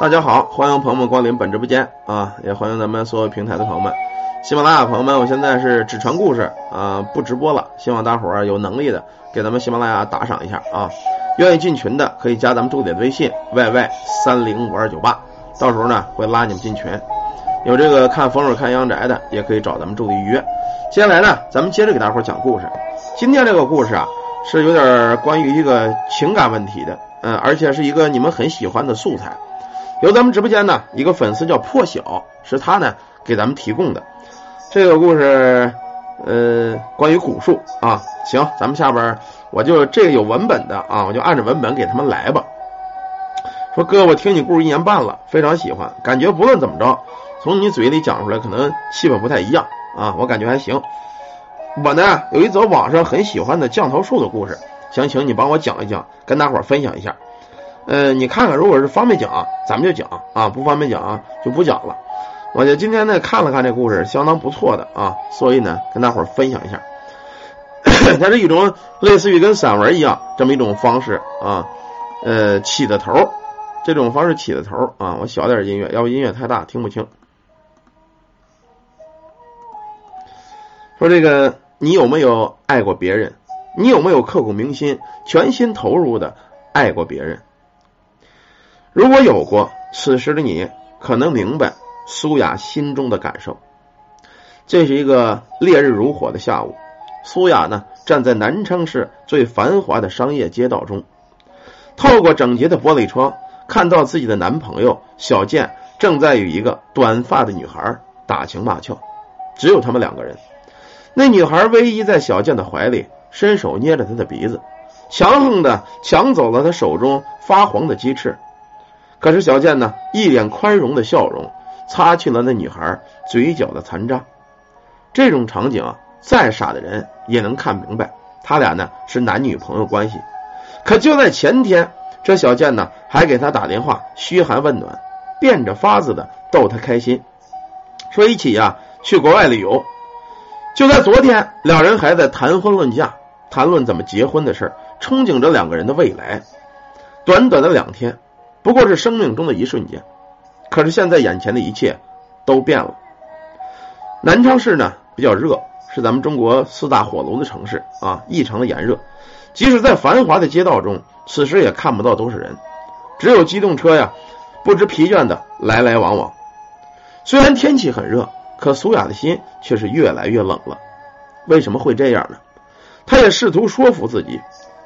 大家好，欢迎朋友们光临本直播间啊，也欢迎咱们所有平台的朋友们。喜马拉雅朋友们，我现在是只传故事啊，不直播了。希望大伙儿有能力的给咱们喜马拉雅打赏一下啊。愿意进群的可以加咱们助理的微信 yy 三零五二九八，到时候呢会拉你们进群。有这个看风水看阳宅的，也可以找咱们助理预约。接下来呢，咱们接着给大伙儿讲故事。今天这个故事啊，是有点关于一个情感问题的，嗯，而且是一个你们很喜欢的素材。由咱们直播间呢一个粉丝叫破晓，是他呢给咱们提供的这个故事，呃，关于古树啊。行，咱们下边我就这个有文本的啊，我就按着文本给他们来吧。说哥，我听你故事一年半了，非常喜欢，感觉不论怎么着，从你嘴里讲出来可能气氛不太一样啊，我感觉还行。我呢有一则网上很喜欢的降头术的故事，想请你帮我讲一讲，跟大伙分享一下。呃，你看看，如果是方便讲，咱们就讲啊；不方便讲，就不讲了。我就今天呢看了看这故事，相当不错的啊，所以呢跟大伙儿分享一下。它是一种类似于跟散文一样这么一种方式啊，呃起的头，这种方式起的头啊。我小点音乐，要不音乐太大听不清。说这个，你有没有爱过别人？你有没有刻骨铭心、全心投入的爱过别人？如果有过，此时的你可能明白苏雅心中的感受。这是一个烈日如火的下午，苏雅呢站在南昌市最繁华的商业街道中，透过整洁的玻璃窗，看到自己的男朋友小健正在与一个短发的女孩打情骂俏，只有他们两个人。那女孩偎依在小健的怀里，伸手捏着他的鼻子，强横的抢走了他手中发黄的鸡翅。可是小健呢，一脸宽容的笑容，擦去了那女孩嘴角的残渣。这种场景啊，再傻的人也能看明白，他俩呢是男女朋友关系。可就在前天，这小健呢还给他打电话嘘寒问暖，变着法子的逗他开心，说一起呀去国外旅游。就在昨天，两人还在谈婚论嫁，谈论怎么结婚的事儿憧憬着两个人的未来。短短的两天。不过是生命中的一瞬间，可是现在眼前的一切都变了。南昌市呢比较热，是咱们中国四大火炉的城市啊，异常的炎热。即使在繁华的街道中，此时也看不到都是人，只有机动车呀，不知疲倦的来来往往。虽然天气很热，可苏雅的心却是越来越冷了。为什么会这样呢？他也试图说服自己，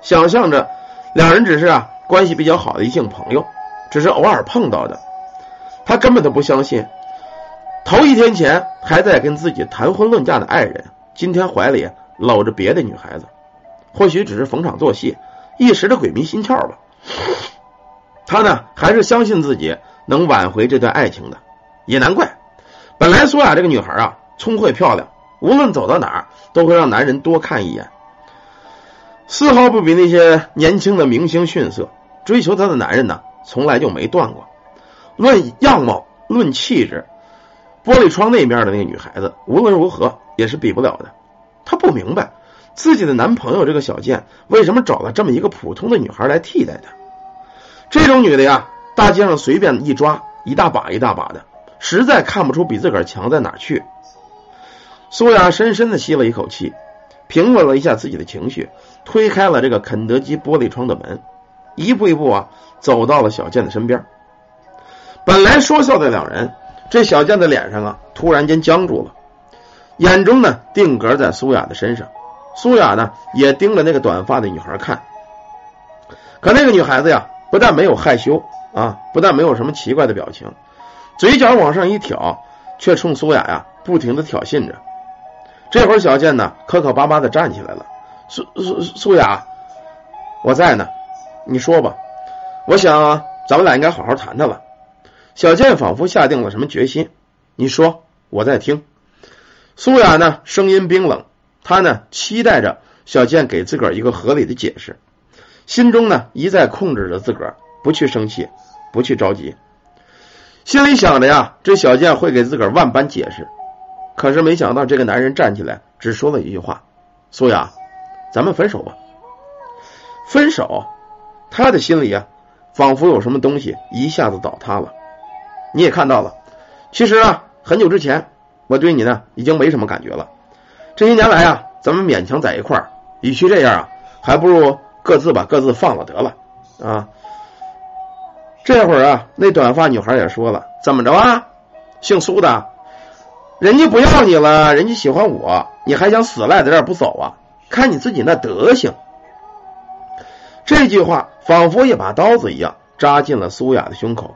想象着两人只是啊关系比较好的异性朋友。只是偶尔碰到的，他根本都不相信。头一天前还在跟自己谈婚论嫁的爱人，今天怀里搂着别的女孩子，或许只是逢场作戏，一时的鬼迷心窍吧。他呢，还是相信自己能挽回这段爱情的。也难怪，本来苏雅这个女孩啊，聪慧漂亮，无论走到哪儿都会让男人多看一眼，丝毫不比那些年轻的明星逊色。追求她的男人呢？从来就没断过。论样貌，论气质，玻璃窗那边的那个女孩子，无论如何也是比不了的。她不明白自己的男朋友这个小贱为什么找了这么一个普通的女孩来替代她。这种女的呀，大街上随便一抓，一大把一大把的，实在看不出比自个儿强在哪去。苏雅深深的吸了一口气，平稳了一下自己的情绪，推开了这个肯德基玻璃窗的门，一步一步啊。走到了小健的身边，本来说笑的两人，这小健的脸上啊，突然间僵住了，眼中呢定格在苏雅的身上，苏雅呢也盯着那个短发的女孩看，可那个女孩子呀，不但没有害羞啊，不但没有什么奇怪的表情，嘴角往上一挑，却冲苏雅呀不停的挑衅着。这会儿小健呢磕磕巴巴的站起来了，苏苏苏雅，我在呢，你说吧。我想，咱们俩应该好好谈谈了。小健仿佛下定了什么决心。你说，我在听。苏雅呢，声音冰冷。她呢，期待着小健给自个儿一个合理的解释，心中呢一再控制着自个儿，不去生气，不去着急。心里想着呀，这小健会给自个儿万般解释。可是没想到，这个男人站起来，只说了一句话：“苏雅，咱们分手吧。”分手，他的心里啊。仿佛有什么东西一下子倒塌了，你也看到了，其实啊，很久之前我对你呢已经没什么感觉了。这些年来啊，咱们勉强在一块儿，与其这样啊，还不如各自把各自放了得了啊。这会儿啊，那短发女孩也说了：“怎么着啊，姓苏的，人家不要你了，人家喜欢我，你还想死赖在这儿不走啊？看你自己那德行。”这句话仿佛一把刀子一样扎进了苏雅的胸口。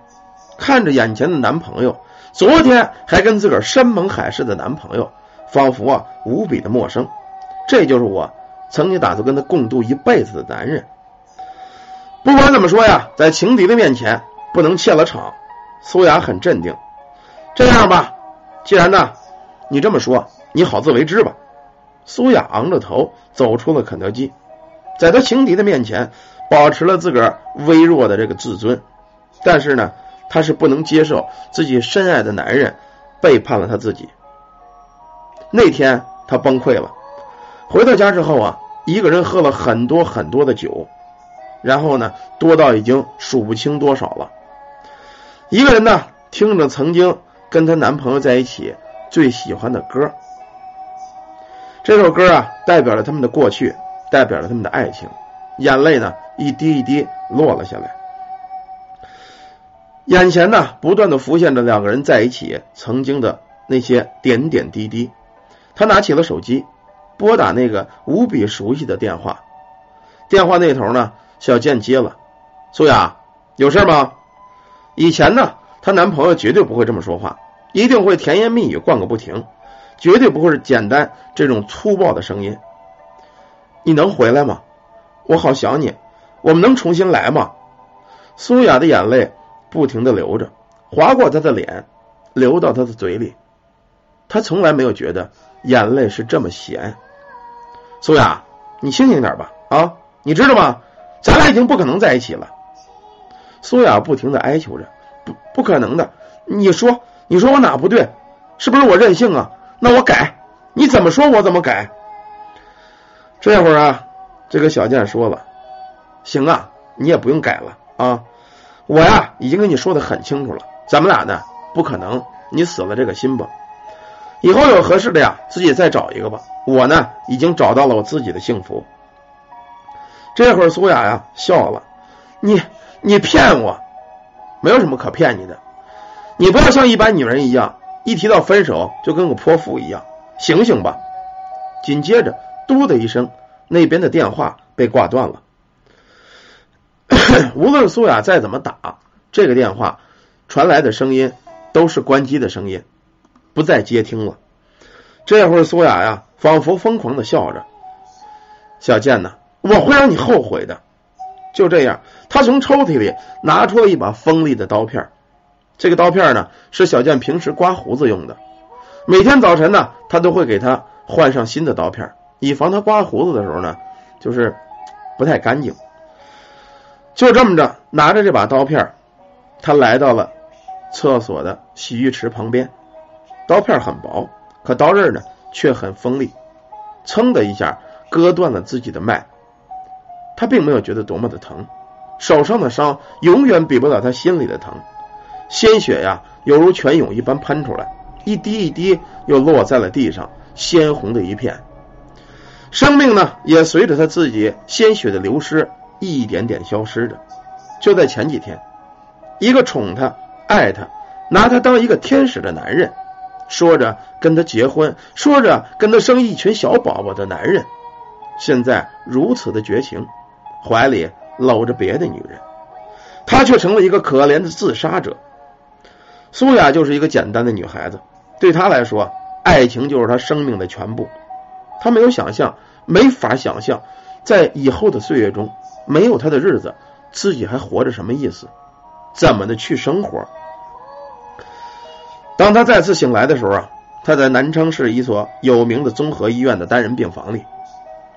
看着眼前的男朋友，昨天还跟自个儿山盟海誓的男朋友，仿佛啊无比的陌生。这就是我曾经打算跟他共度一辈子的男人。不管怎么说呀，在情敌的面前不能怯了场。苏雅很镇定。这样吧，既然呢你这么说，你好自为之吧。苏雅昂着头走出了肯德基，在他情敌的面前保持了自个儿微弱的这个自尊，但是呢。她是不能接受自己深爱的男人背叛了她自己。那天她崩溃了，回到家之后啊，一个人喝了很多很多的酒，然后呢，多到已经数不清多少了。一个人呢，听着曾经跟她男朋友在一起最喜欢的歌，这首歌啊，代表了他们的过去，代表了他们的爱情，眼泪呢，一滴一滴落了下来。眼前呢，不断的浮现着两个人在一起曾经的那些点点滴滴。他拿起了手机，拨打那个无比熟悉的电话。电话那头呢，小健接了：“苏雅，有事吗？”以前呢，她男朋友绝对不会这么说话，一定会甜言蜜语灌个不停，绝对不会是简单这种粗暴的声音。你能回来吗？我好想你。我们能重新来吗？苏雅的眼泪。不停的流着，划过他的脸，流到他的嘴里。他从来没有觉得眼泪是这么咸。苏雅，你清醒点吧，啊，你知道吗？咱俩已经不可能在一起了。苏雅不停的哀求着，不，不可能的。你说，你说我哪不对？是不是我任性啊？那我改，你怎么说我怎么改。这会儿啊，这个小健说了，行啊，你也不用改了啊。我呀，已经跟你说的很清楚了，咱们俩呢不可能，你死了这个心吧。以后有合适的呀，自己再找一个吧。我呢，已经找到了我自己的幸福。这会儿苏雅呀笑了，你你骗我，没有什么可骗你的。你不要像一般女人一样，一提到分手就跟个泼妇一样，醒醒吧。紧接着，嘟的一声，那边的电话被挂断了。无论苏雅再怎么打，这个电话传来的声音都是关机的声音，不再接听了。这会儿苏雅呀，仿佛疯狂的笑着：“小健呐，我会让你后悔的。”就这样，他从抽屉里拿出了一把锋利的刀片。这个刀片呢，是小健平时刮胡子用的。每天早晨呢，他都会给他换上新的刀片，以防他刮胡子的时候呢，就是不太干净。就这么着，拿着这把刀片，他来到了厕所的洗浴池旁边。刀片很薄，可刀刃呢却很锋利，噌的一下割断了自己的脉。他并没有觉得多么的疼，手上的伤永远比不了他心里的疼。鲜血呀，犹如泉涌一般喷出来，一滴一滴又落在了地上，鲜红的一片。生命呢，也随着他自己鲜血的流失。一点点消失着。就在前几天，一个宠他、爱他、拿他当一个天使的男人，说着跟他结婚，说着跟他生一群小宝宝的男人，现在如此的绝情，怀里搂着别的女人，他却成了一个可怜的自杀者。苏雅就是一个简单的女孩子，对她来说，爱情就是她生命的全部。他没有想象，没法想象，在以后的岁月中。没有他的日子，自己还活着什么意思？怎么的去生活？当他再次醒来的时候啊，他在南昌市一所有名的综合医院的单人病房里，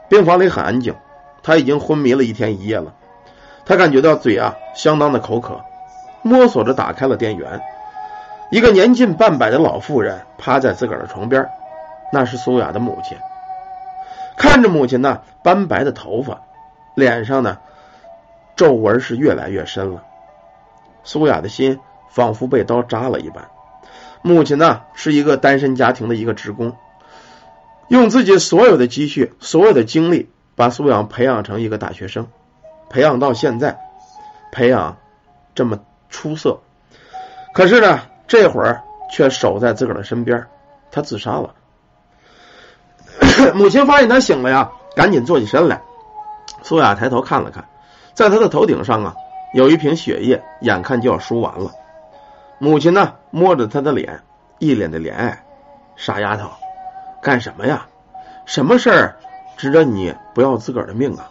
病房里很安静，他已经昏迷了一天一夜了。他感觉到嘴啊相当的口渴，摸索着打开了电源。一个年近半百的老妇人趴在自个儿的床边，那是苏雅的母亲。看着母亲那斑白的头发。脸上呢，皱纹是越来越深了。苏雅的心仿佛被刀扎了一般。母亲呢是一个单身家庭的一个职工，用自己所有的积蓄、所有的精力，把苏阳培养成一个大学生，培养到现在，培养这么出色。可是呢，这会儿却守在自个儿的身边，他自杀了。母亲发现他醒了呀，赶紧坐起身来。苏雅抬头看了看，在他的头顶上啊，有一瓶血液，眼看就要输完了。母亲呢，摸着他的脸，一脸的怜爱。傻丫头，干什么呀？什么事儿值得你不要自个儿的命啊？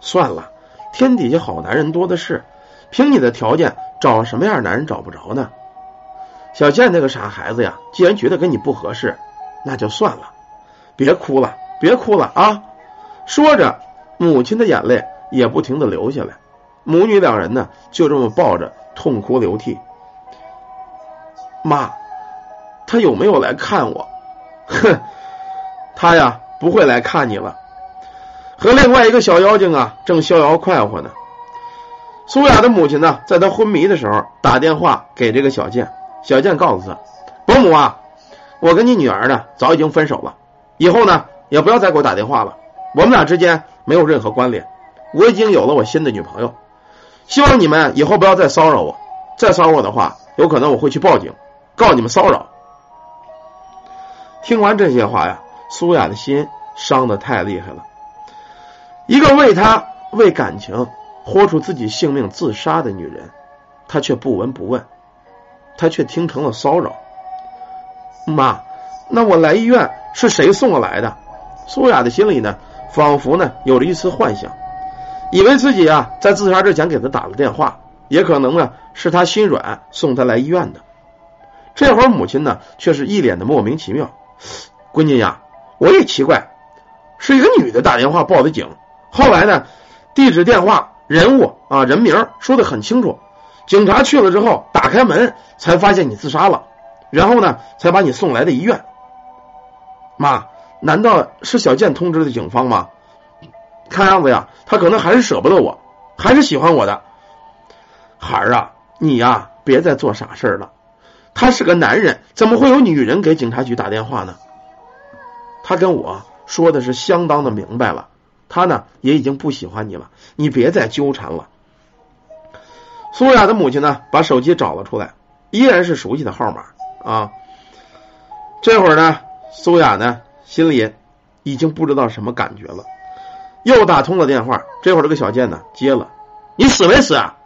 算了，天底下好男人多的是，凭你的条件，找什么样的男人找不着呢？小健那个傻孩子呀，既然觉得跟你不合适，那就算了。别哭了，别哭了啊！说着，母亲的眼泪也不停的流下来。母女两人呢，就这么抱着，痛哭流涕。妈，他有没有来看我？哼，他呀不会来看你了。和另外一个小妖精啊正逍遥快活呢。苏雅的母亲呢，在她昏迷的时候打电话给这个小健，小健告诉他：“伯母啊，我跟你女儿呢早已经分手了，以后呢也不要再给我打电话了，我们俩之间没有任何关联，我已经有了我新的女朋友，希望你们以后不要再骚扰我，再骚扰我的话，有可能我会去报警。”告你们骚扰！听完这些话呀，苏雅的心伤的太厉害了。一个为他为感情豁出自己性命自杀的女人，她却不闻不问，她却听成了骚扰。妈，那我来医院是谁送我来的？苏雅的心里呢，仿佛呢有了一丝幻想，以为自己啊在自杀之前给他打了电话，也可能呢是他心软送他来医院的。这会儿母亲呢，却是一脸的莫名其妙。闺女呀，我也奇怪，是一个女的打电话报的警，后来呢，地址、电话、人物啊、人名说的很清楚。警察去了之后，打开门才发现你自杀了，然后呢，才把你送来的医院。妈，难道是小健通知的警方吗？看样子呀，他可能还是舍不得我，还是喜欢我的。孩儿啊，你呀，别再做傻事了。他是个男人，怎么会有女人给警察局打电话呢？他跟我说的是相当的明白了，他呢也已经不喜欢你了，你别再纠缠了。苏雅的母亲呢，把手机找了出来，依然是熟悉的号码啊。这会儿呢，苏雅呢心里已经不知道什么感觉了，又打通了电话。这会儿这个小贱呢接了，你死没死啊？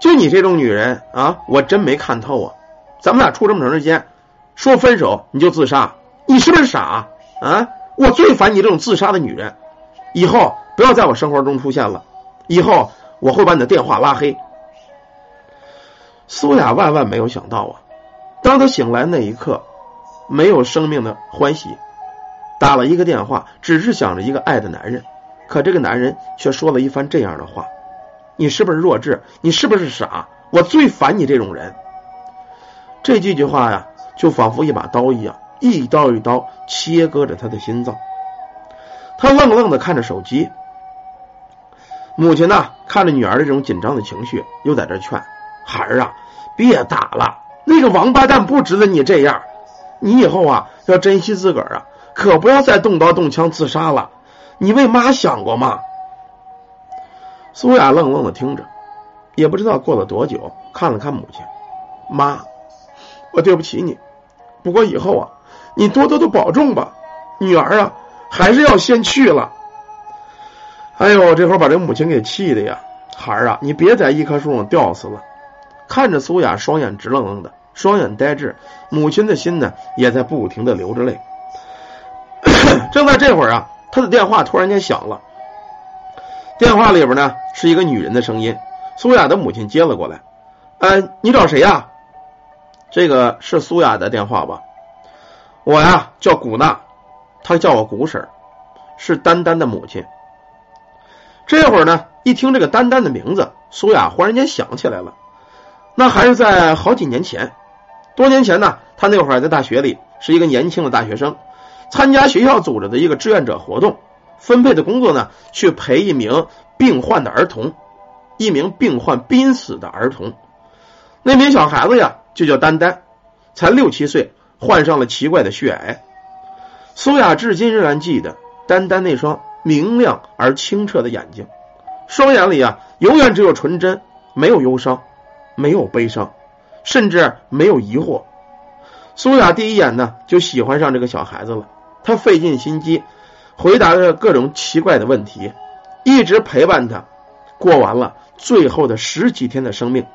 就你这种女人啊，我真没看透啊！咱们俩处这么长时间，说分手你就自杀，你是不是傻啊？我最烦你这种自杀的女人，以后不要在我生活中出现了，以后我会把你的电话拉黑。苏雅万万没有想到啊，当他醒来那一刻，没有生命的欢喜，打了一个电话，只是想着一个爱的男人，可这个男人却说了一番这样的话。你是不是弱智？你是不是傻？我最烦你这种人。这几句话呀，就仿佛一把刀一样，一刀一刀切割着他的心脏。他愣愣的看着手机，母亲呢，看着女儿的这种紧张的情绪，又在这劝孩儿啊，别打了，那个王八蛋不值得你这样。你以后啊，要珍惜自个儿啊，可不要再动刀动枪自杀了。你为妈想过吗？苏雅愣愣的听着，也不知道过了多久，看了看母亲，妈，我对不起你，不过以后啊，你多多的保重吧，女儿啊，还是要先去了。哎呦，这会儿把这母亲给气的呀，孩儿啊，你别在一棵树上吊死了。看着苏雅双眼直愣愣的，双眼呆滞，母亲的心呢也在不停的流着泪。正在这会儿啊，他的电话突然间响了。电话里边呢是一个女人的声音，苏雅的母亲接了过来。呃，你找谁呀？这个是苏雅的电话吧？我呀叫古娜，她叫我古婶，是丹丹的母亲。这会儿呢，一听这个丹丹的名字，苏雅忽然间想起来了，那还是在好几年前，多年前呢，他那会儿在大学里是一个年轻的大学生，参加学校组织的一个志愿者活动。分配的工作呢，去陪一名病患的儿童，一名病患濒死的儿童。那名小孩子呀，就叫丹丹，才六七岁，患上了奇怪的血癌。苏雅至今仍然记得丹丹那双明亮而清澈的眼睛，双眼里啊，永远只有纯真，没有忧伤，没有悲伤，甚至没有疑惑。苏雅第一眼呢，就喜欢上这个小孩子了。她费尽心机回答着各种奇怪的问题，一直陪伴他过完了最后的十几天的生命。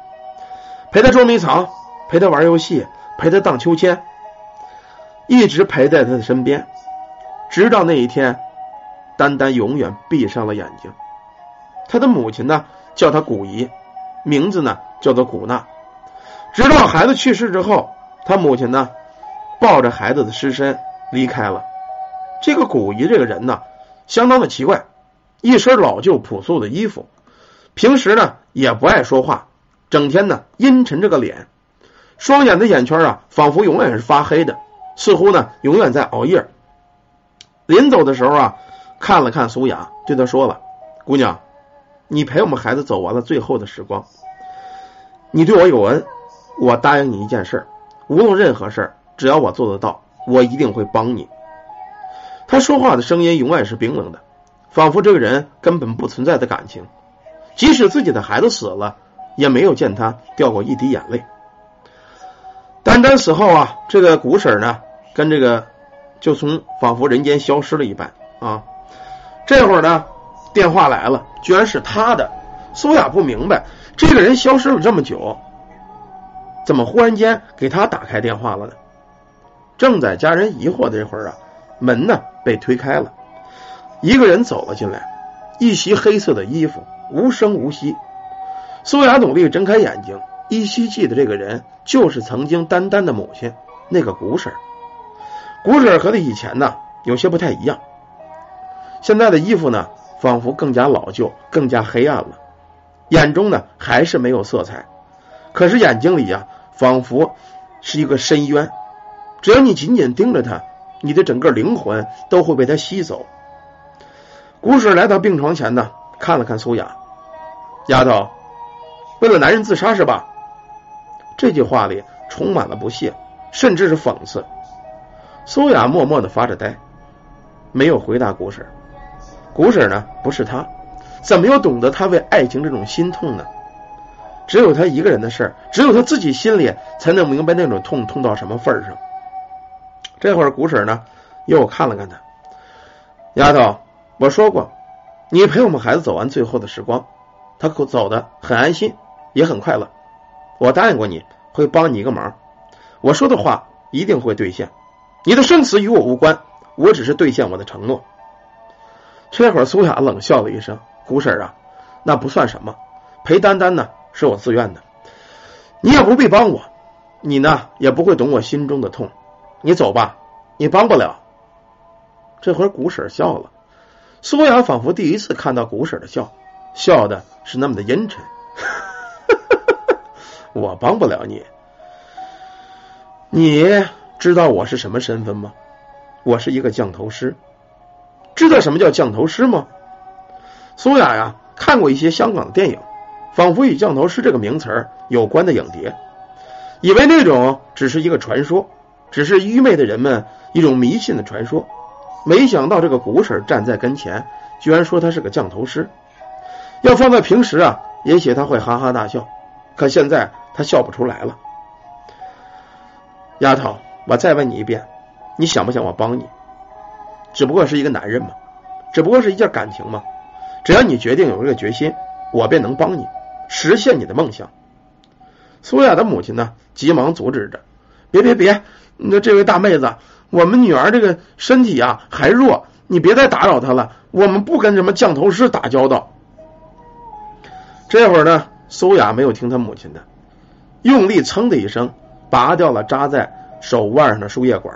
陪他捉迷藏，陪他玩游戏，陪他荡秋千，一直陪在他的身边，直到那一天，丹丹永远闭上了眼睛。他的母亲呢，叫他古姨，名字呢叫做古娜。直到孩子去世之后，他母亲呢，抱着孩子的尸身离开了。这个古姨这个人呢，相当的奇怪，一身老旧朴素的衣服，平时呢也不爱说话。整天呢阴沉着个脸，双眼的眼圈啊，仿佛永远是发黑的，似乎呢永远在熬夜。临走的时候啊，看了看苏雅，对她说了：“姑娘，你陪我们孩子走完了最后的时光，你对我有恩，我答应你一件事儿，无论任何事儿只要我做得到，我一定会帮你。”他说话的声音永远是冰冷的，仿佛这个人根本不存在的感情，即使自己的孩子死了。也没有见他掉过一滴眼泪。丹丹死后啊，这个古婶呢，跟这个就从仿佛人间消失了一般啊。这会儿呢，电话来了，居然是他的。苏雅不明白，这个人消失了这么久，怎么忽然间给他打开电话了呢？正在家人疑惑的这会儿啊，门呢被推开了，一个人走了进来，一袭黑色的衣服，无声无息。苏雅努力睁开眼睛，依稀记得这个人就是曾经丹丹的母亲，那个古婶。古婶和她以前呢有些不太一样，现在的衣服呢仿佛更加老旧，更加黑暗了，眼中呢还是没有色彩，可是眼睛里呀仿佛是一个深渊，只要你紧紧盯着他，你的整个灵魂都会被他吸走。古婶来到病床前呢，看了看苏雅，丫头。为了男人自杀是吧？这句话里充满了不屑，甚至是讽刺。苏雅默默的发着呆，没有回答古婶。古婶呢，不是他，怎么又懂得他为爱情这种心痛呢？只有他一个人的事只有他自己心里才能明白那种痛痛到什么份上。这会儿古婶呢，又看了看他，丫头，我说过，你陪我们孩子走完最后的时光，他走的很安心。也很快乐，我答应过你会帮你一个忙，我说的话一定会兑现。你的生死与我无关，我只是兑现我的承诺。这会儿苏雅冷笑了一声：“胡婶啊，那不算什么，陪丹丹呢是我自愿的，你也不必帮我，你呢也不会懂我心中的痛。你走吧，你帮不了。”这会儿古婶笑了，苏雅仿佛第一次看到古婶的笑，笑的是那么的阴沉。我帮不了你，你知道我是什么身份吗？我是一个降头师，知道什么叫降头师吗？苏雅呀，看过一些香港的电影，仿佛与降头师这个名词有关的影碟，以为那种只是一个传说，只是愚昧的人们一种迷信的传说。没想到这个古婶站在跟前，居然说他是个降头师。要放在平时啊，也许他会哈哈大笑，可现在。他笑不出来了，丫头，我再问你一遍，你想不想我帮你？只不过是一个男人嘛，只不过是一件感情嘛。只要你决定有这个决心，我便能帮你实现你的梦想。苏雅的母亲呢，急忙阻止着：“别别别，那这位大妹子，我们女儿这个身体啊还弱，你别再打扰她了。我们不跟什么降头师打交道。”这会儿呢，苏雅没有听她母亲的。用力噌的一声，拔掉了扎在手腕上的输液管，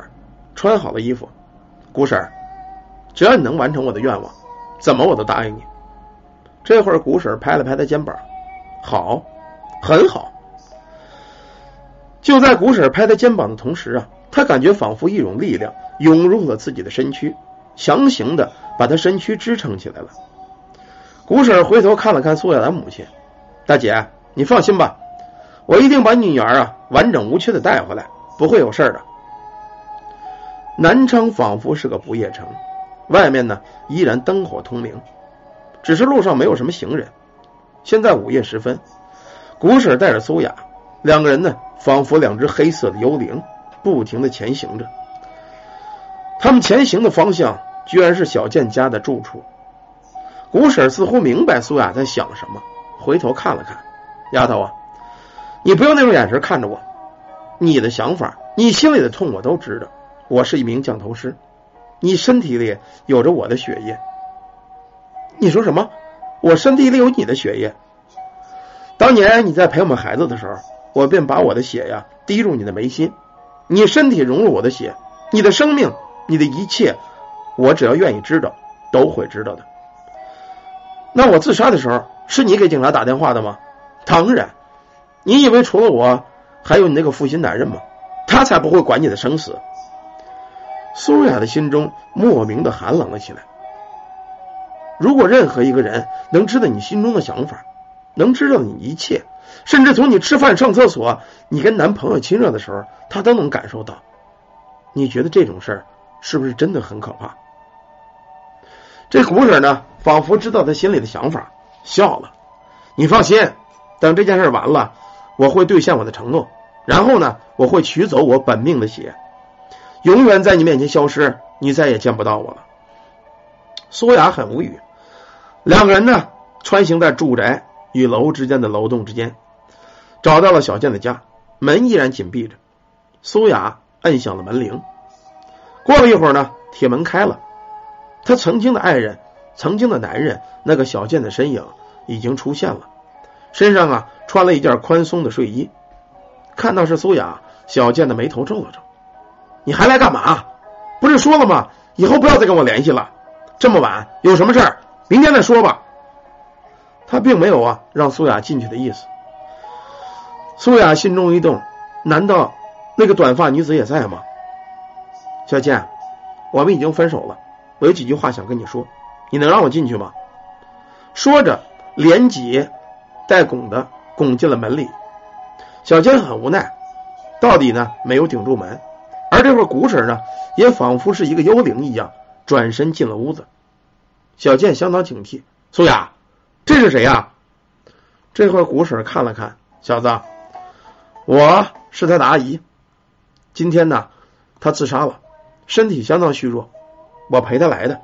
穿好了衣服。姑婶只要你能完成我的愿望，怎么我都答应你。这会儿，姑婶拍了拍他肩膀，好，很好。就在古婶拍他肩膀的同时啊，他感觉仿佛一种力量涌入了自己的身躯，强行的把他身躯支撑起来了。古婶回头看了看苏亚兰母亲，大姐，你放心吧。我一定把女儿啊完整无缺的带回来，不会有事的。南昌仿佛是个不夜城，外面呢依然灯火通明，只是路上没有什么行人。现在午夜时分，古婶带着苏雅两个人呢，仿佛两只黑色的幽灵，不停的前行着。他们前行的方向居然是小健家的住处。古婶似乎明白苏雅在想什么，回头看了看，丫头啊。你不用那种眼神看着我，你的想法，你心里的痛我都知道。我是一名降头师，你身体里有着我的血液。你说什么？我身体里有你的血液？当年你在陪我们孩子的时候，我便把我的血呀滴入你的眉心，你身体融入我的血，你的生命，你的一切，我只要愿意知道，都会知道的。那我自杀的时候，是你给警察打电话的吗？当然。你以为除了我，还有你那个负心男人吗？他才不会管你的生死。苏雅的心中莫名的寒冷了起来。如果任何一个人能知道你心中的想法，能知道你一切，甚至从你吃饭、上厕所、你跟男朋友亲热的时候，他都能感受到，你觉得这种事儿是不是真的很可怕？这古婶呢，仿佛知道他心里的想法，笑了。你放心，等这件事完了。我会兑现我的承诺，然后呢，我会取走我本命的血，永远在你面前消失，你再也见不到我了。苏雅很无语，两个人呢，穿行在住宅与楼之间的楼栋之间，找到了小健的家，门依然紧闭着。苏雅摁响了门铃，过了一会儿呢，铁门开了，他曾经的爱人，曾经的男人，那个小健的身影已经出现了。身上啊穿了一件宽松的睡衣，看到是苏雅，小健的眉头皱了皱。你还来干嘛？不是说了吗？以后不要再跟我联系了。这么晚有什么事儿？明天再说吧。他并没有啊让苏雅进去的意思。苏雅心中一动，难道那个短发女子也在吗？小健，我们已经分手了，我有几句话想跟你说，你能让我进去吗？说着，连挤。带拱的拱进了门里，小坚很无奈，到底呢没有顶住门，而这会儿古婶呢也仿佛是一个幽灵一样转身进了屋子。小健相当警惕，苏雅，这是谁呀？这会儿古婶看了看小子，我是他的阿姨，今天呢他自杀了，身体相当虚弱，我陪他来的。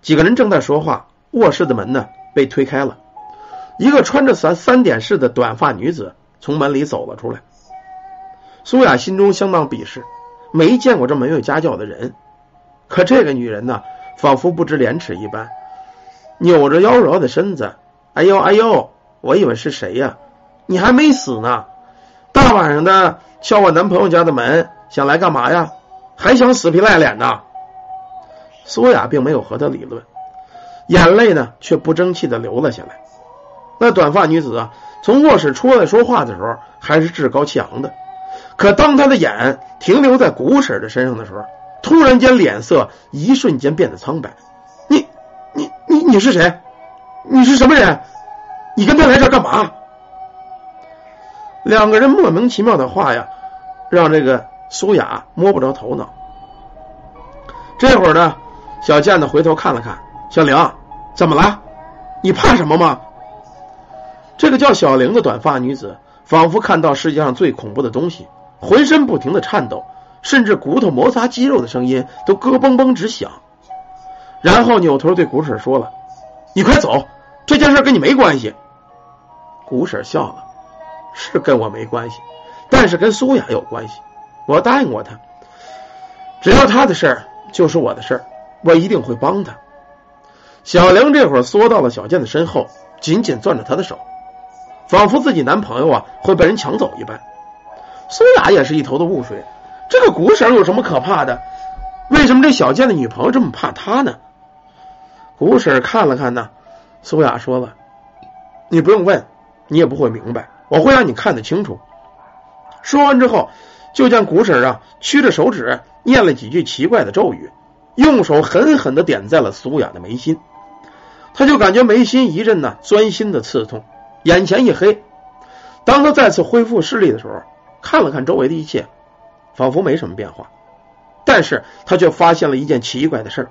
几个人正在说话，卧室的门呢被推开了。一个穿着三三点式的短发女子从门里走了出来，苏雅心中相当鄙视，没见过这么没有家教的人。可这个女人呢，仿佛不知廉耻一般，扭着妖娆的身子，哎呦哎呦，我以为是谁呀？你还没死呢！大晚上的敲我男朋友家的门，想来干嘛呀？还想死皮赖脸的？苏雅并没有和他理论，眼泪呢却不争气的流了下来。那短发女子啊，从卧室出来说话的时候还是趾高气昂的，可当她的眼停留在古婶的身上的时候，突然间脸色一瞬间变得苍白。你、你、你、你是谁？你是什么人？你跟他来这干嘛？两个人莫名其妙的话呀，让这个苏雅摸不着头脑。这会儿呢，小健子回头看了看小玲，怎么了？你怕什么吗？这个叫小玲的短发女子，仿佛看到世界上最恐怖的东西，浑身不停的颤抖，甚至骨头摩擦肌肉的声音都咯嘣嘣直响。然后扭头对古婶说了：“你快走，这件事跟你没关系。”古婶笑了：“是跟我没关系，但是跟苏雅有关系。我答应过她，只要她的事儿就是我的事儿，我一定会帮她。”小玲这会儿缩到了小健的身后，紧紧攥着他的手。仿佛自己男朋友啊会被人抢走一般，苏雅也是一头的雾水。这个古婶有什么可怕的？为什么这小贱的女朋友这么怕他呢？古婶看了看呢，苏雅说了：“你不用问，你也不会明白，我会让你看得清楚。”说完之后，就见古婶啊屈着手指念了几句奇怪的咒语，用手狠狠的点在了苏雅的眉心，他就感觉眉心一阵呢钻心的刺痛。眼前一黑，当他再次恢复视力的时候，看了看周围的一切，仿佛没什么变化。但是他却发现了一件奇怪的事儿，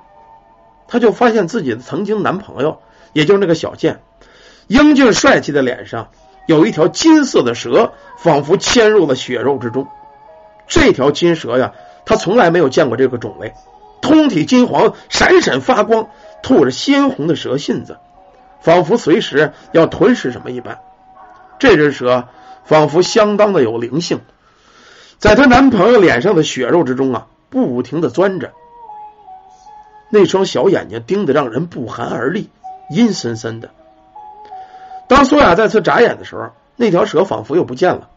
他就发现自己的曾经男朋友，也就是那个小健，英俊帅气的脸上有一条金色的蛇，仿佛嵌入了血肉之中。这条金蛇呀，他从来没有见过这个种类，通体金黄，闪闪发光，吐着鲜红的蛇信子，仿佛随时要吞噬什么一般。这只蛇仿佛相当的有灵性，在她男朋友脸上的血肉之中啊。不停的钻着，那双小眼睛盯得让人不寒而栗，阴森森的。当苏雅再次眨眼的时候，那条蛇仿佛又不见了，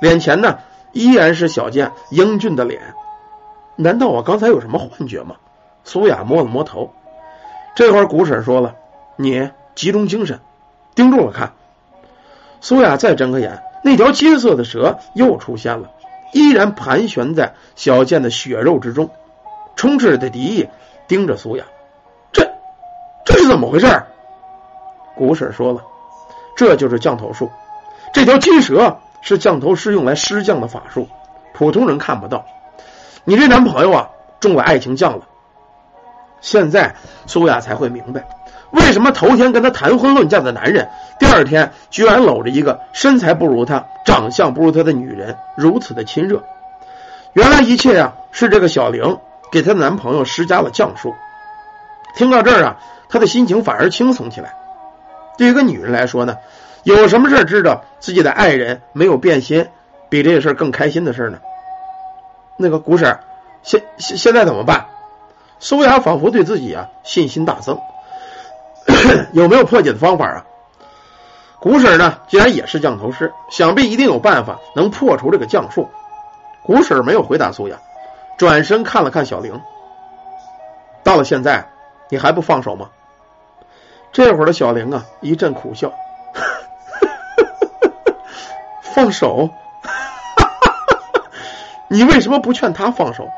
脸前呢依然是小健英俊的脸。难道我刚才有什么幻觉吗？苏雅摸了摸头。这会儿古婶说了：“你集中精神，盯住了看。”苏雅再睁开眼，那条金色的蛇又出现了。依然盘旋在小健的血肉之中，充斥着敌意，盯着苏雅。这这是怎么回事？古婶说了，这就是降头术。这条金蛇是降头师用来施降的法术，普通人看不到。你这男朋友啊，中了爱情降了。现在苏雅才会明白，为什么头天跟他谈婚论嫁的男人，第二天居然搂着一个身材不如他。长相不如他的女人如此的亲热，原来一切呀是这个小玲给她的男朋友施加了降术。听到这儿啊，她的心情反而轻松起来。对于一个女人来说呢，有什么事知道自己的爱人没有变心，比这个事更开心的事呢？那个古婶，现现现在怎么办？苏雅仿佛对自己啊信心大增，有没有破解的方法啊？古婶呢，既然也是降头师，想必一定有办法能破除这个降术。古婶没有回答苏雅，转身看了看小玲。到了现在，你还不放手吗？这会儿的小玲啊，一阵苦笑，放手？你为什么不劝他放手？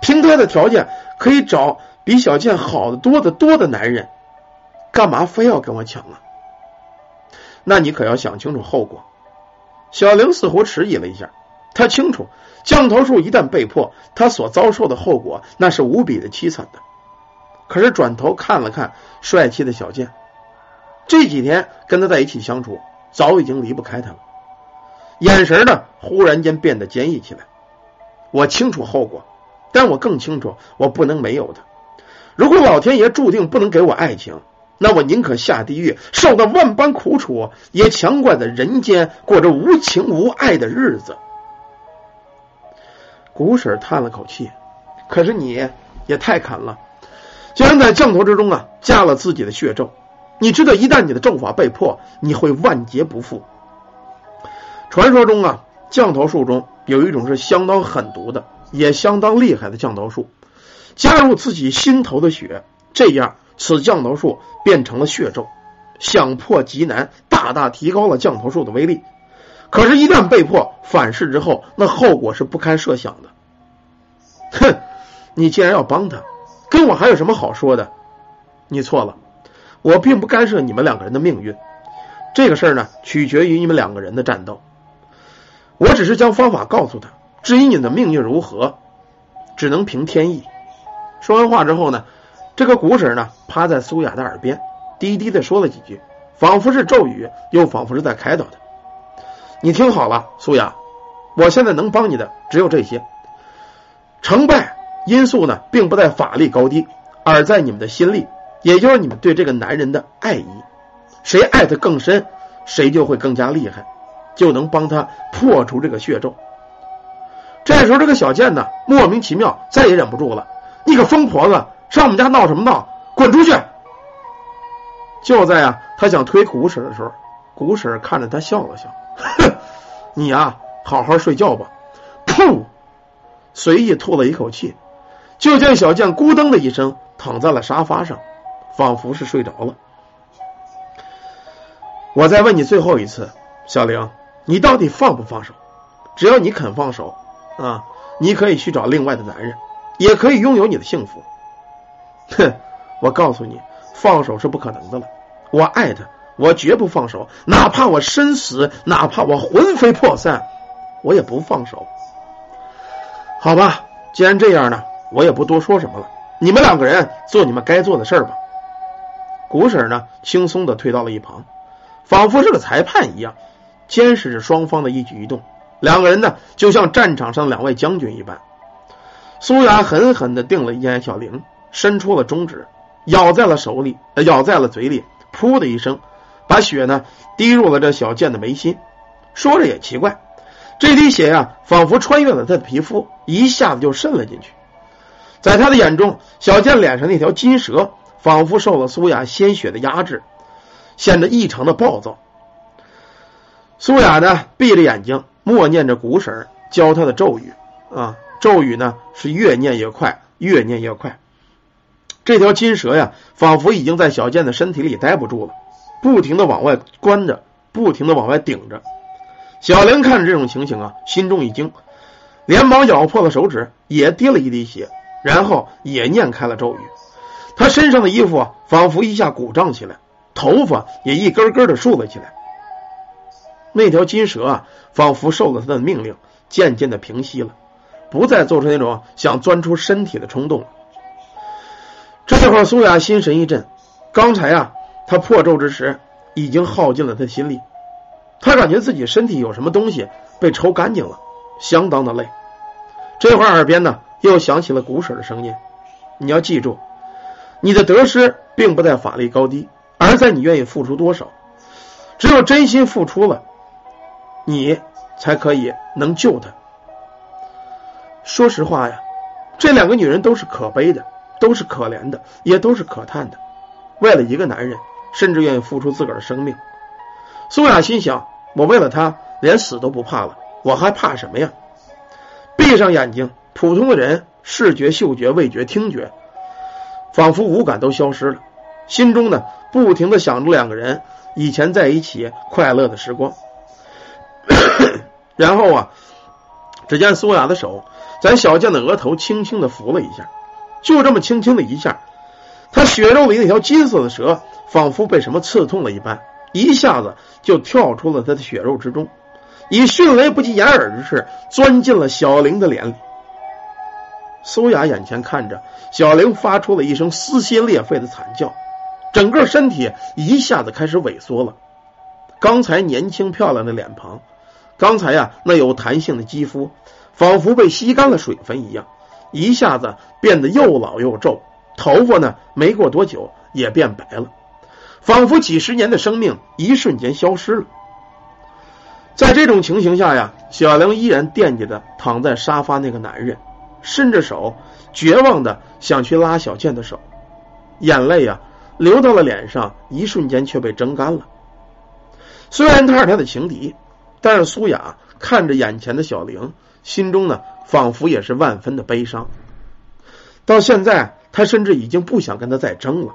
凭他的条件，可以找比小健好的多得多的男人，干嘛非要跟我抢啊？那你可要想清楚后果。小玲似乎迟疑了一下，她清楚降头术一旦被破，她所遭受的后果那是无比的凄惨的。可是转头看了看帅气的小健，这几天跟他在一起相处，早已经离不开他了，眼神呢忽然间变得坚毅起来。我清楚后果，但我更清楚我不能没有他。如果老天爷注定不能给我爱情。那我宁可下地狱，受到万般苦楚，也强怪在人间过着无情无爱的日子。古婶叹了口气，可是你也太砍了，竟然在降头之中啊加了自己的血咒。你知道，一旦你的咒法被破，你会万劫不复。传说中啊，降头术中有一种是相当狠毒的，也相当厉害的降头术，加入自己心头的血，这样。此降头术变成了血咒，想破极难，大大提高了降头术的威力。可是，一旦被迫，反噬之后，那后果是不堪设想的。哼，你既然要帮他，跟我还有什么好说的？你错了，我并不干涉你们两个人的命运。这个事儿呢，取决于你们两个人的战斗。我只是将方法告诉他，至于你的命运如何，只能凭天意。说完话之后呢？这个古婶呢，趴在苏雅的耳边，低低的说了几句，仿佛是咒语，又仿佛是在开导她。你听好了，苏雅，我现在能帮你的只有这些。成败因素呢，并不在法力高低，而在你们的心力，也就是你们对这个男人的爱意。谁爱的更深，谁就会更加厉害，就能帮他破除这个血咒。这时候，这个小贱呢，莫名其妙，再也忍不住了。你个疯婆子！上我们家闹什么闹？滚出去！就在啊，他想推古婶的时候，古婶看着他笑了笑：“哼，你呀，好好睡觉吧。”噗，随意吐了一口气，就见小健咕噔的一声躺在了沙发上，仿佛是睡着了。我再问你最后一次，小玲，你到底放不放手？只要你肯放手啊，你可以去找另外的男人，也可以拥有你的幸福。哼，我告诉你，放手是不可能的了。我爱他，我绝不放手，哪怕我身死，哪怕我魂飞魄散，我也不放手。好吧，既然这样呢，我也不多说什么了。你们两个人做你们该做的事儿吧。古婶呢，轻松的退到了一旁，仿佛是个裁判一样，监视着双方的一举一动。两个人呢，就像战场上两位将军一般。苏雅狠狠的定了一眼小玲，伸出了中指，咬在了手里，咬在了嘴里，噗的一声，把血呢滴入了这小健的眉心。说着也奇怪，这滴血呀，仿佛穿越了他的皮肤，一下子就渗了进去。在他的眼中，小健脸上那条金蛇，仿佛受了苏雅鲜血的压制，显得异常的暴躁。苏雅呢，闭着眼睛，默念着古婶教他的咒语啊。咒语呢是越念越快，越念越快。这条金蛇呀，仿佛已经在小健的身体里待不住了，不停的往外关着，不停的往外顶着。小玲看着这种情形啊，心中一惊，连忙咬破了手指，也滴了一滴血，然后也念开了咒语。他身上的衣服，仿佛一下鼓胀起来，头发也一根根的竖了起来。那条金蛇啊，仿佛受了他的命令，渐渐的平息了。不再做出那种想钻出身体的冲动。这会儿，苏雅心神一震，刚才啊，他破咒之时已经耗尽了他心力，他感觉自己身体有什么东西被抽干净了，相当的累。这会儿，耳边呢又响起了鼓婶的声音：“你要记住，你的得失并不在法力高低，而在你愿意付出多少。只有真心付出了，你才可以能救他。”说实话呀，这两个女人都是可悲的，都是可怜的，也都是可叹的。为了一个男人，甚至愿意付出自个儿的生命。苏雅心想：我为了他，连死都不怕了，我还怕什么呀？闭上眼睛，普通的人，视觉、嗅觉、味觉、听觉，仿佛五感都消失了。心中呢，不停的想着两个人以前在一起快乐的时光。然后啊，只见苏雅的手。在小健的额头轻轻的拂了一下，就这么轻轻的一下，他血肉里那条金色的蛇仿佛被什么刺痛了一般，一下子就跳出了他的血肉之中，以迅雷不及掩耳之势钻进了小玲的脸里。苏雅眼前看着小玲发出了一声撕心裂肺的惨叫，整个身体一下子开始萎缩了。刚才年轻漂亮的脸庞，刚才呀那有弹性的肌肤。仿佛被吸干了水分一样，一下子变得又老又皱，头发呢没过多久也变白了，仿佛几十年的生命一瞬间消失了。在这种情形下呀，小玲依然惦记着躺在沙发那个男人，伸着手，绝望的想去拉小倩的手，眼泪呀流到了脸上，一瞬间却被蒸干了。虽然他是他的情敌，但是苏雅看着眼前的小玲。心中呢，仿佛也是万分的悲伤。到现在，他甚至已经不想跟他再争了。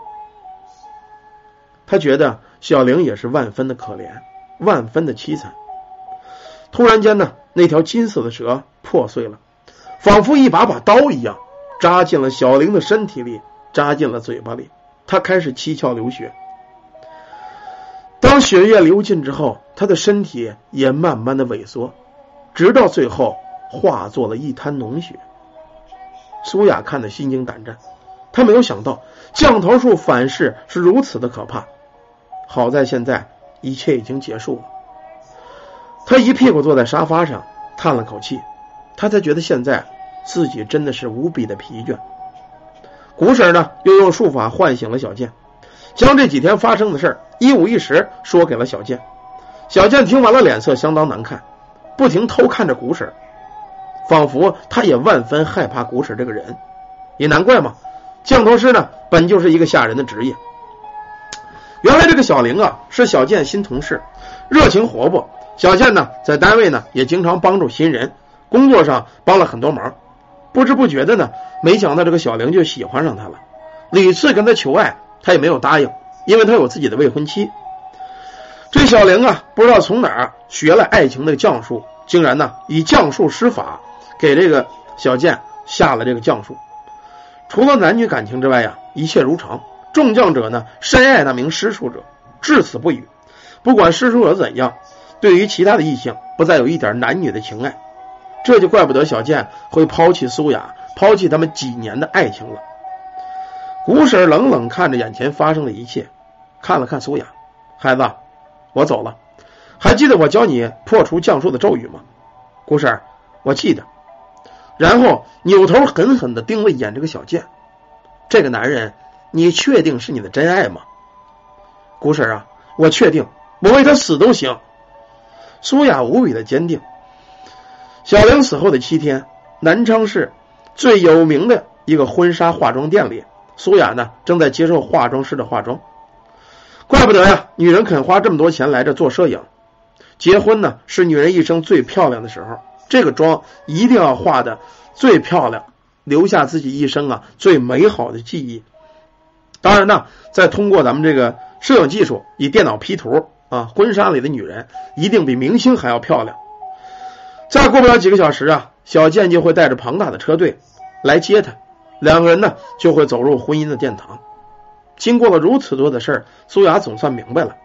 他觉得小玲也是万分的可怜，万分的凄惨。突然间呢，那条金色的蛇破碎了，仿佛一把把刀一样，扎进了小玲的身体里，扎进了嘴巴里。他开始七窍流血。当血液流尽之后，他的身体也慢慢的萎缩，直到最后。化作了一滩脓血。苏雅看得心惊胆战，她没有想到降头术反噬是如此的可怕。好在现在一切已经结束了。他一屁股坐在沙发上，叹了口气，他才觉得现在自己真的是无比的疲倦。古婶呢，又用术法唤醒了小健，将这几天发生的事一五一十说给了小健。小健听完了，脸色相当难看，不停偷看着古婶。仿佛他也万分害怕古婶这个人，也难怪嘛。降头师呢，本就是一个吓人的职业。原来这个小玲啊，是小健新同事，热情活泼。小健呢，在单位呢，也经常帮助新人，工作上帮了很多忙。不知不觉的呢，没想到这个小玲就喜欢上他了，屡次跟他求爱，他也没有答应，因为他有自己的未婚妻。这小玲啊，不知道从哪儿学了爱情的降术，竟然呢，以降术施法。给这个小剑下了这个降术，除了男女感情之外呀，一切如常。众将者呢深爱那名施术者，至死不语。不管施术者怎样，对于其他的异性不再有一点男女的情爱，这就怪不得小健会抛弃苏雅，抛弃他们几年的爱情了。古婶冷冷看着眼前发生的一切，看了看苏雅，孩子，我走了。还记得我教你破除降术的咒语吗？古婶，我记得。然后扭头狠狠的盯了一眼这个小贱，这个男人，你确定是你的真爱吗？古婶啊，我确定，我为他死都行。苏雅无比的坚定。小玲死后的七天，南昌市最有名的一个婚纱化妆店里，苏雅呢正在接受化妆师的化妆。怪不得呀，女人肯花这么多钱来这做摄影。结婚呢是女人一生最漂亮的时候。这个妆一定要画的最漂亮，留下自己一生啊最美好的记忆。当然呢，再通过咱们这个摄影技术，以电脑 P 图啊，婚纱里的女人一定比明星还要漂亮。再过不了几个小时啊，小健就会带着庞大的车队来接她，两个人呢就会走入婚姻的殿堂。经过了如此多的事儿，苏雅总算明白了，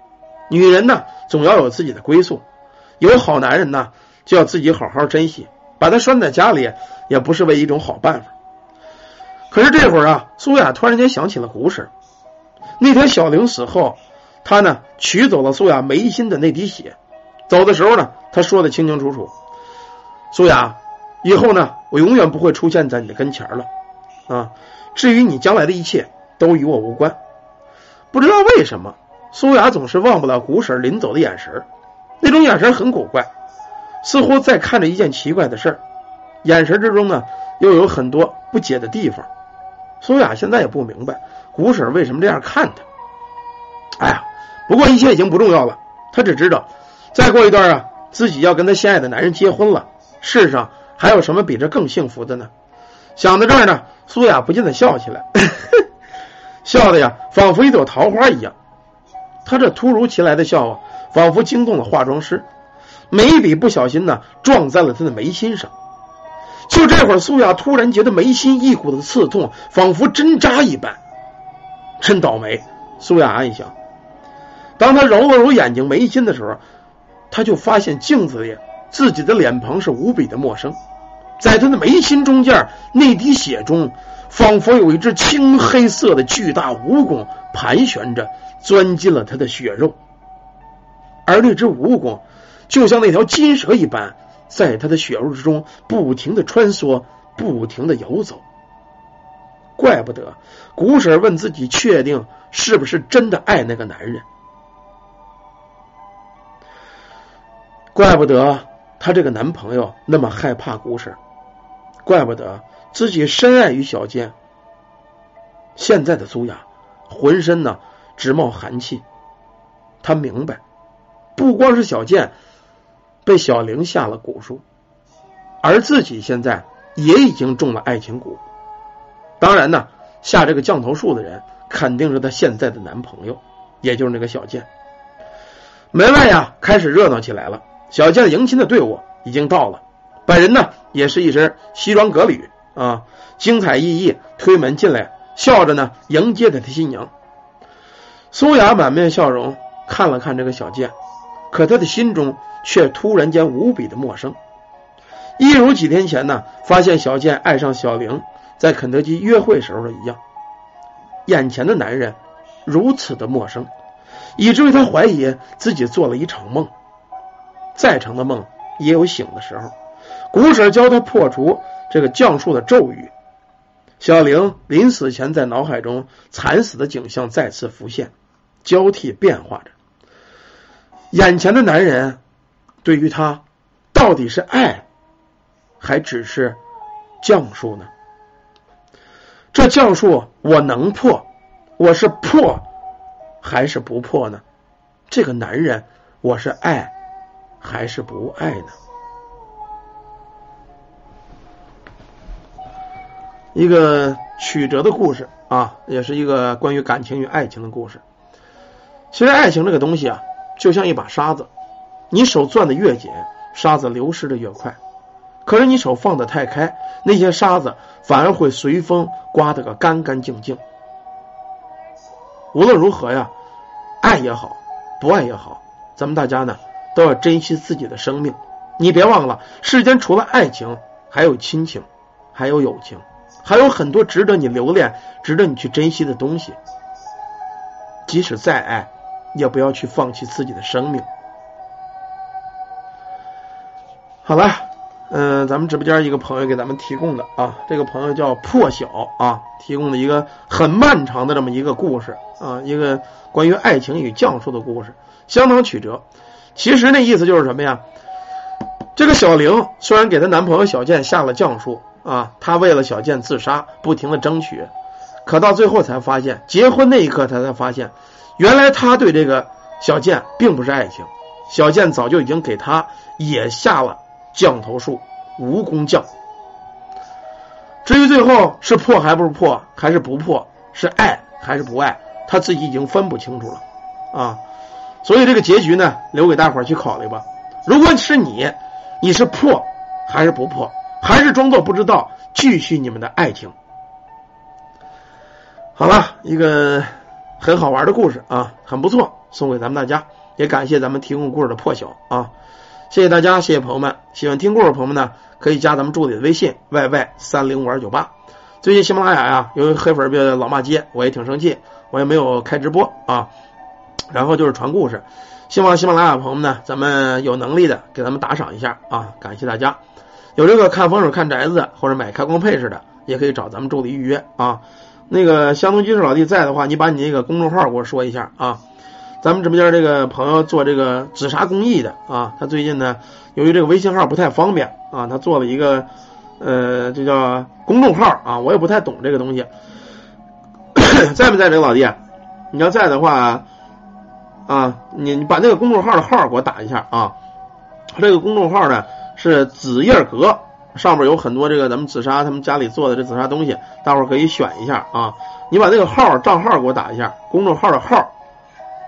女人呢总要有自己的归宿，有好男人呢。就要自己好好珍惜，把它拴在家里也不是为一种好办法。可是这会儿啊，苏雅突然间想起了古婶。那天小玲死后，他呢取走了苏雅眉心的那滴血。走的时候呢，他说的清清楚楚：“苏雅，以后呢，我永远不会出现在你的跟前了。啊，至于你将来的一切，都与我无关。”不知道为什么，苏雅总是忘不了古婶临走的眼神，那种眼神很古怪。似乎在看着一件奇怪的事儿，眼神之中呢又有很多不解的地方。苏雅现在也不明白古婶为什么这样看他。哎呀，不过一切已经不重要了。他只知道，再过一段啊，自己要跟他心爱的男人结婚了。世上还有什么比这更幸福的呢？想到这儿呢，苏雅不禁的笑起来，笑的呀，仿佛一朵桃花一样。他这突如其来的笑啊，仿佛惊动了化妆师。眉笔不小心呢，撞在了他的眉心上。就这会儿，苏雅突然觉得眉心一股子刺痛，仿佛针扎一般。真倒霉！苏雅暗想。当他揉了揉眼睛眉心的时候，他就发现镜子里自己的脸庞是无比的陌生。在他的眉心中间那滴血中，仿佛有一只青黑色的巨大蜈蚣盘旋着，钻进了他的血肉。而那只蜈蚣。就像那条金蛇一般，在他的血肉之中不停的穿梭，不停的游走。怪不得古婶问自己，确定是不是真的爱那个男人？怪不得她这个男朋友那么害怕古婶，怪不得自己深爱于小贱。现在的苏雅浑身呢直冒寒气，她明白，不光是小贱。被小玲下了蛊术，而自己现在也已经中了爱情蛊。当然呢，下这个降头术的人肯定是她现在的男朋友，也就是那个小贱。门外呀，开始热闹起来了。小贱迎亲的队伍已经到了，本人呢也是一身西装革履啊，精彩奕奕，推门进来，笑着呢迎接他的新娘。苏雅满面笑容看了看这个小贱，可他的心中。却突然间无比的陌生，一如几天前呢，发现小健爱上小玲在肯德基约会时候的一样。眼前的男人如此的陌生，以至于他怀疑自己做了一场梦。再长的梦也有醒的时候。古婶教他破除这个降术的咒语，小玲临死前在脑海中惨死的景象再次浮现，交替变化着。眼前的男人。对于他，到底是爱，还只是降术呢？这降术我能破，我是破还是不破呢？这个男人我是爱还是不爱呢？一个曲折的故事啊，也是一个关于感情与爱情的故事。其实爱情这个东西啊，就像一把沙子。你手攥的越紧，沙子流失的越快。可是你手放的太开，那些沙子反而会随风刮得个干干净净。无论如何呀，爱也好，不爱也好，咱们大家呢都要珍惜自己的生命。你别忘了，世间除了爱情，还有亲情，还有友情，还有很多值得你留恋、值得你去珍惜的东西。即使再爱，也不要去放弃自己的生命。好了，嗯，咱们直播间一个朋友给咱们提供的啊，这个朋友叫破晓啊，提供的一个很漫长的这么一个故事啊，一个关于爱情与降数的故事，相当曲折。其实那意思就是什么呀？这个小玲虽然给她男朋友小健下了降数啊，她为了小健自杀，不停的争取。可到最后才发现，结婚那一刻，她才发现，原来她对这个小健并不是爱情，小健早就已经给她也下了降头术，蜈蚣降。至于最后是破还不是破，还是不破，是爱还是不爱，他自己已经分不清楚了啊。所以这个结局呢，留给大伙儿去考虑吧。如果是你，你是破还是不破，还是装作不知道，继续你们的爱情？好了，一个很好玩的故事啊，很不错，送给咱们大家，也感谢咱们提供故事的破晓啊，谢谢大家，谢谢朋友们，喜欢听故事的朋友们呢，可以加咱们助理的微信 yy 三零五二九八。最近喜马拉雅呀，由于黑粉别老骂街，我也挺生气，我也没有开直播啊，然后就是传故事，希望喜马拉雅朋友们呢，咱们有能力的给咱们打赏一下啊，感谢大家。有这个看风水、看宅子，或者买开光配饰的，也可以找咱们助理预约啊。那个湘东居士老弟在的话，你把你那个公众号给我说一下啊。咱们直播间这个朋友做这个紫砂工艺的啊，他最近呢，由于这个微信号不太方便啊，他做了一个呃，这叫公众号啊，我也不太懂这个东西。在不在这个老弟？你要在的话啊，你你把那个公众号的号给我打一下啊。他这个公众号呢是紫叶阁。上面有很多这个咱们紫砂他们家里做的这紫砂东西，大伙儿可以选一下啊。你把那个号账号给我打一下，公众号的号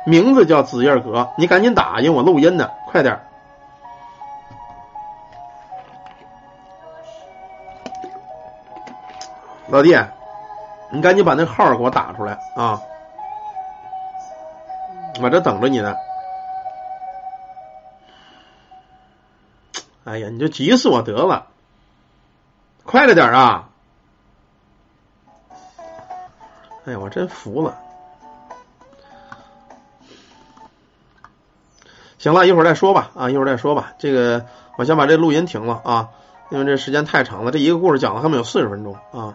名字叫紫叶阁，你赶紧打，因为我录音呢，快点。老弟，你赶紧把那号给我打出来啊！我这等着你呢。哎呀，你就急死我得了。快了点啊！哎呀，我真服了。行了一会儿再说吧啊，一会儿再说吧。这个我先把这录音停了啊，因为这时间太长了，这一个故事讲了他们有四十分钟啊。